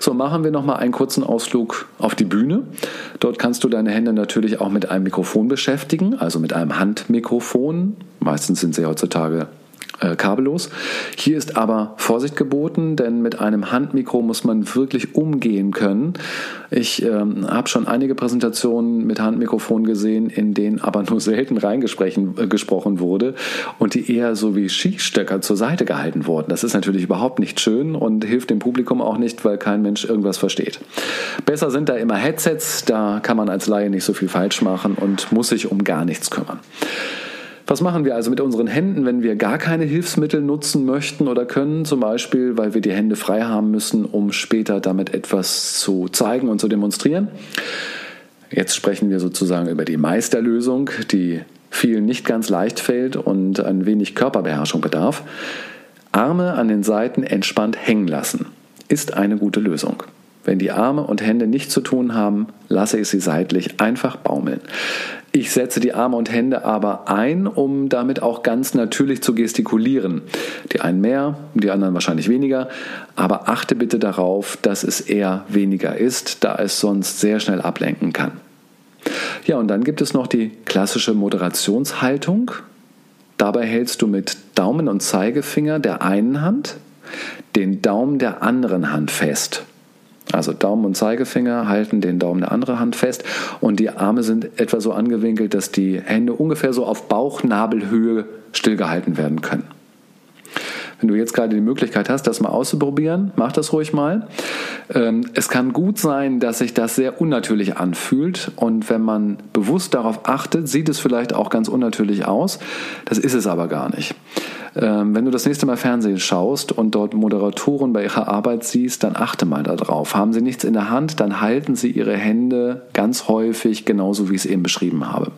So, machen wir nochmal einen kurzen Ausflug auf die Bühne. Dort kannst du deine Hände natürlich auch mit einem Mikrofon beschäftigen, also mit einem Handmikrofon. Meistens sind sie heutzutage äh, kabellos. Hier ist aber Vorsicht geboten, denn mit einem Handmikro muss man wirklich umgehen können. Ich ähm, habe schon einige Präsentationen mit Handmikrofon gesehen, in denen aber nur selten reingesprochen äh, wurde und die eher so wie Skistöcker zur Seite gehalten wurden. Das ist natürlich überhaupt nicht schön und hilft dem Publikum auch nicht, weil kein Mensch irgendwas versteht. Besser sind da immer Headsets, da kann man als Laie nicht so viel falsch machen und muss sich um gar nichts kümmern. Was machen wir also mit unseren Händen, wenn wir gar keine Hilfsmittel nutzen möchten oder können, zum Beispiel, weil wir die Hände frei haben müssen, um später damit etwas zu zeigen und zu demonstrieren? Jetzt sprechen wir sozusagen über die Meisterlösung, die vielen nicht ganz leicht fällt und ein wenig Körperbeherrschung bedarf. Arme an den Seiten entspannt hängen lassen ist eine gute Lösung. Wenn die Arme und Hände nichts zu tun haben, lasse ich sie seitlich einfach baumeln. Ich setze die Arme und Hände aber ein, um damit auch ganz natürlich zu gestikulieren. Die einen mehr, die anderen wahrscheinlich weniger, aber achte bitte darauf, dass es eher weniger ist, da es sonst sehr schnell ablenken kann. Ja, und dann gibt es noch die klassische Moderationshaltung. Dabei hältst du mit Daumen und Zeigefinger der einen Hand den Daumen der anderen Hand fest. Also Daumen und Zeigefinger halten den Daumen der anderen Hand fest und die Arme sind etwa so angewinkelt, dass die Hände ungefähr so auf Bauchnabelhöhe stillgehalten werden können. Wenn du jetzt gerade die Möglichkeit hast, das mal auszuprobieren, mach das ruhig mal. Ähm, es kann gut sein, dass sich das sehr unnatürlich anfühlt und wenn man bewusst darauf achtet, sieht es vielleicht auch ganz unnatürlich aus. Das ist es aber gar nicht. Ähm, wenn du das nächste Mal Fernsehen schaust und dort Moderatoren bei ihrer Arbeit siehst, dann achte mal darauf. Haben sie nichts in der Hand, dann halten sie ihre Hände ganz häufig genauso, wie ich es eben beschrieben habe.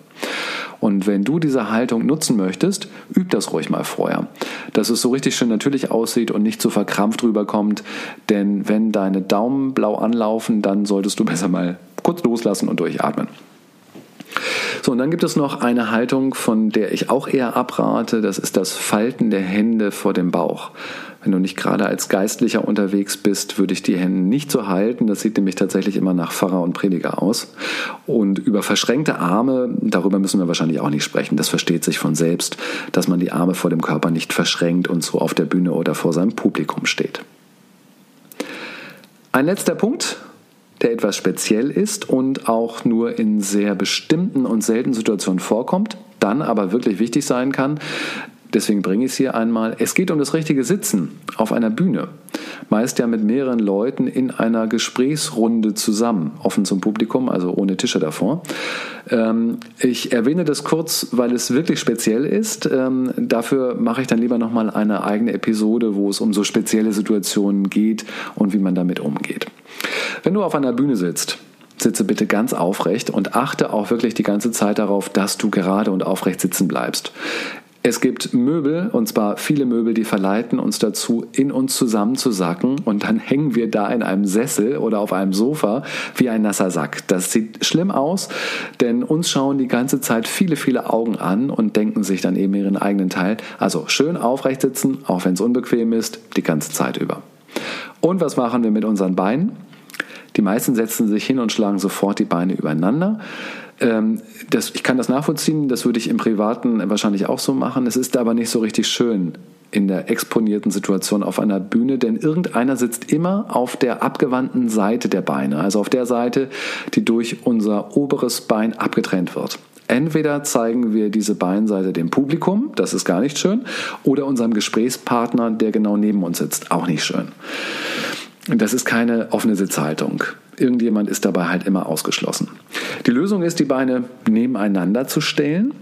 Und wenn du diese Haltung nutzen möchtest, üb das ruhig mal vorher. Dass es so richtig schön natürlich aussieht und nicht zu so verkrampft rüberkommt. Denn wenn deine Daumen blau anlaufen, dann solltest du besser mal kurz loslassen und durchatmen. So, und dann gibt es noch eine Haltung, von der ich auch eher abrate, das ist das Falten der Hände vor dem Bauch. Wenn du nicht gerade als Geistlicher unterwegs bist, würde ich die Hände nicht so halten. Das sieht nämlich tatsächlich immer nach Pfarrer und Prediger aus. Und über verschränkte Arme, darüber müssen wir wahrscheinlich auch nicht sprechen. Das versteht sich von selbst, dass man die Arme vor dem Körper nicht verschränkt und so auf der Bühne oder vor seinem Publikum steht. Ein letzter Punkt, der etwas speziell ist und auch nur in sehr bestimmten und seltenen Situationen vorkommt, dann aber wirklich wichtig sein kann. Deswegen bringe ich es hier einmal. Es geht um das richtige Sitzen auf einer Bühne. Meist ja mit mehreren Leuten in einer Gesprächsrunde zusammen, offen zum Publikum, also ohne Tische davor. Ähm, ich erwähne das kurz, weil es wirklich speziell ist. Ähm, dafür mache ich dann lieber nochmal eine eigene Episode, wo es um so spezielle Situationen geht und wie man damit umgeht. Wenn du auf einer Bühne sitzt, sitze bitte ganz aufrecht und achte auch wirklich die ganze Zeit darauf, dass du gerade und aufrecht sitzen bleibst. Es gibt Möbel, und zwar viele Möbel, die verleiten uns dazu, in uns zusammenzusacken und dann hängen wir da in einem Sessel oder auf einem Sofa wie ein nasser Sack. Das sieht schlimm aus, denn uns schauen die ganze Zeit viele, viele Augen an und denken sich dann eben ihren eigenen Teil. Also schön aufrecht sitzen, auch wenn es unbequem ist, die ganze Zeit über. Und was machen wir mit unseren Beinen? Die meisten setzen sich hin und schlagen sofort die Beine übereinander. Ähm, das, ich kann das nachvollziehen, das würde ich im Privaten wahrscheinlich auch so machen. Es ist aber nicht so richtig schön in der exponierten Situation auf einer Bühne, denn irgendeiner sitzt immer auf der abgewandten Seite der Beine, also auf der Seite, die durch unser oberes Bein abgetrennt wird. Entweder zeigen wir diese Beinseite dem Publikum, das ist gar nicht schön, oder unserem Gesprächspartner, der genau neben uns sitzt, auch nicht schön. Das ist keine offene Sitzhaltung. Irgendjemand ist dabei halt immer ausgeschlossen. Die Lösung ist, die Beine nebeneinander zu stellen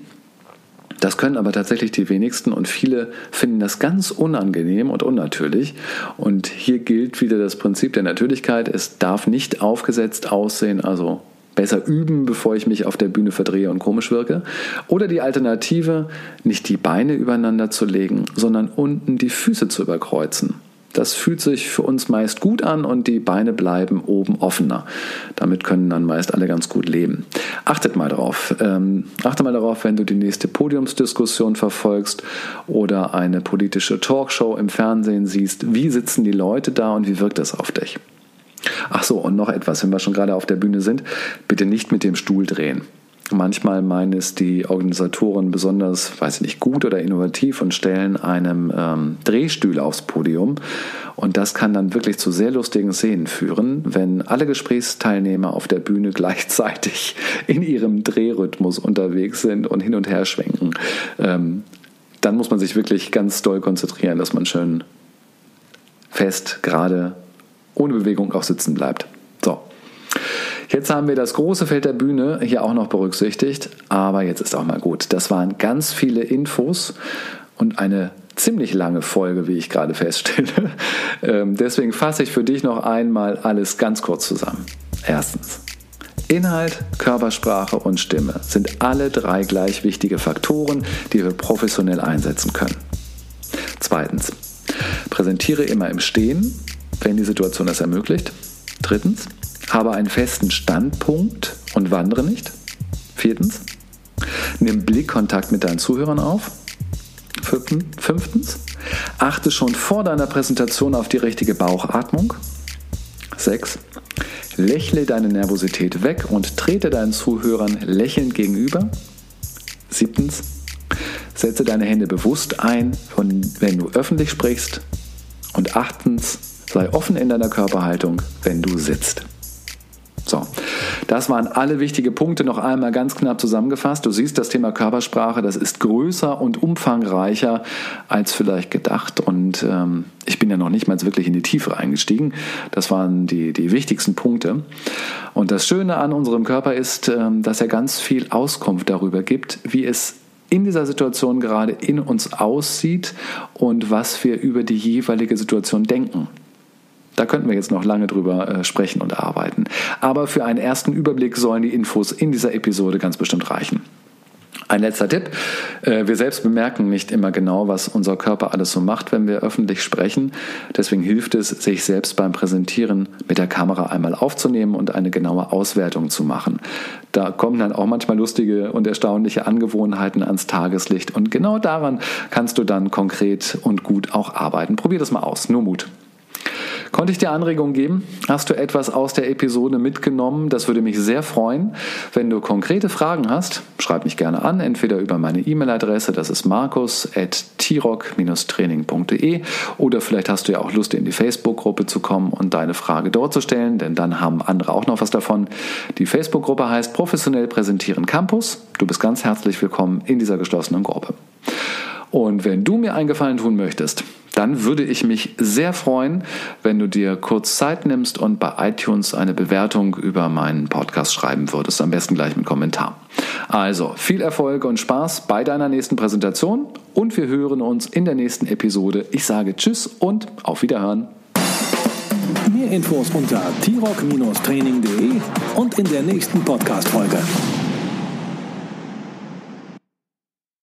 Das können aber tatsächlich die wenigsten und viele finden das ganz unangenehm und unnatürlich. Und hier gilt wieder das Prinzip der Natürlichkeit. Es darf nicht aufgesetzt aussehen, also besser üben, bevor ich mich auf der Bühne verdrehe und komisch wirke. Oder die Alternative, nicht die Beine übereinander zu legen, sondern unten die Füße zu überkreuzen. Das fühlt sich für uns meist gut an und die Beine bleiben oben offener. Damit können dann meist alle ganz gut leben. Achtet mal darauf. Ähm, achte mal darauf, wenn du die nächste Podiumsdiskussion verfolgst oder eine politische Talkshow im Fernsehen siehst. Wie sitzen die Leute da und wie wirkt das auf dich? Ach so, und noch etwas, wenn wir schon gerade auf der Bühne sind, bitte nicht mit dem Stuhl drehen. Manchmal meinen es die Organisatoren besonders, weiß ich nicht, gut oder innovativ und stellen einem ähm, Drehstuhl aufs Podium. Und das kann dann wirklich zu sehr lustigen Szenen führen, wenn alle Gesprächsteilnehmer auf der Bühne gleichzeitig in ihrem Drehrhythmus unterwegs sind und hin und her schwenken. Ähm, dann muss man sich wirklich ganz doll konzentrieren, dass man schön fest, gerade, ohne Bewegung auch sitzen bleibt. Jetzt haben wir das große Feld der Bühne hier auch noch berücksichtigt, aber jetzt ist auch mal gut. Das waren ganz viele Infos und eine ziemlich lange Folge, wie ich gerade feststelle. Ähm, deswegen fasse ich für dich noch einmal alles ganz kurz zusammen. Erstens. Inhalt, Körpersprache und Stimme sind alle drei gleich wichtige Faktoren, die wir professionell einsetzen können. Zweitens. Präsentiere immer im Stehen, wenn die Situation das ermöglicht. Drittens habe einen festen Standpunkt und wandere nicht. Viertens, nimm Blickkontakt mit deinen Zuhörern auf. Fünftens, achte schon vor deiner Präsentation auf die richtige Bauchatmung. Sechs, lächle deine Nervosität weg und trete deinen Zuhörern lächelnd gegenüber. Siebtens, setze deine Hände bewusst ein, wenn du öffentlich sprichst. Und achtens, sei offen in deiner Körperhaltung, wenn du sitzt. So, das waren alle wichtige Punkte noch einmal ganz knapp zusammengefasst. Du siehst, das Thema Körpersprache, das ist größer und umfangreicher als vielleicht gedacht. Und ähm, ich bin ja noch nicht mal wirklich in die Tiefe eingestiegen. Das waren die, die wichtigsten Punkte. Und das Schöne an unserem Körper ist, ähm, dass er ganz viel Auskunft darüber gibt, wie es in dieser Situation gerade in uns aussieht und was wir über die jeweilige Situation denken. Da könnten wir jetzt noch lange drüber äh, sprechen und arbeiten. Aber für einen ersten Überblick sollen die Infos in dieser Episode ganz bestimmt reichen. Ein letzter Tipp. Äh, wir selbst bemerken nicht immer genau, was unser Körper alles so macht, wenn wir öffentlich sprechen. Deswegen hilft es, sich selbst beim Präsentieren mit der Kamera einmal aufzunehmen und eine genaue Auswertung zu machen. Da kommen dann auch manchmal lustige und erstaunliche Angewohnheiten ans Tageslicht. Und genau daran kannst du dann konkret und gut auch arbeiten. Probier das mal aus. Nur Mut. Konnte ich dir Anregungen geben? Hast du etwas aus der Episode mitgenommen? Das würde mich sehr freuen. Wenn du konkrete Fragen hast, schreib mich gerne an, entweder über meine E-Mail-Adresse, das ist markus.tirock-training.de oder vielleicht hast du ja auch Lust, in die Facebook-Gruppe zu kommen und deine Frage dort zu stellen, denn dann haben andere auch noch was davon. Die Facebook-Gruppe heißt Professionell Präsentieren Campus. Du bist ganz herzlich willkommen in dieser geschlossenen Gruppe. Und wenn du mir einen Gefallen tun möchtest, dann würde ich mich sehr freuen, wenn du dir kurz Zeit nimmst und bei iTunes eine Bewertung über meinen Podcast schreiben würdest. Am besten gleich mit Kommentar. Also viel Erfolg und Spaß bei deiner nächsten Präsentation und wir hören uns in der nächsten Episode. Ich sage Tschüss und auf Wiederhören. Mehr Infos unter t-rock-training.de und in der nächsten Podcast-Folge.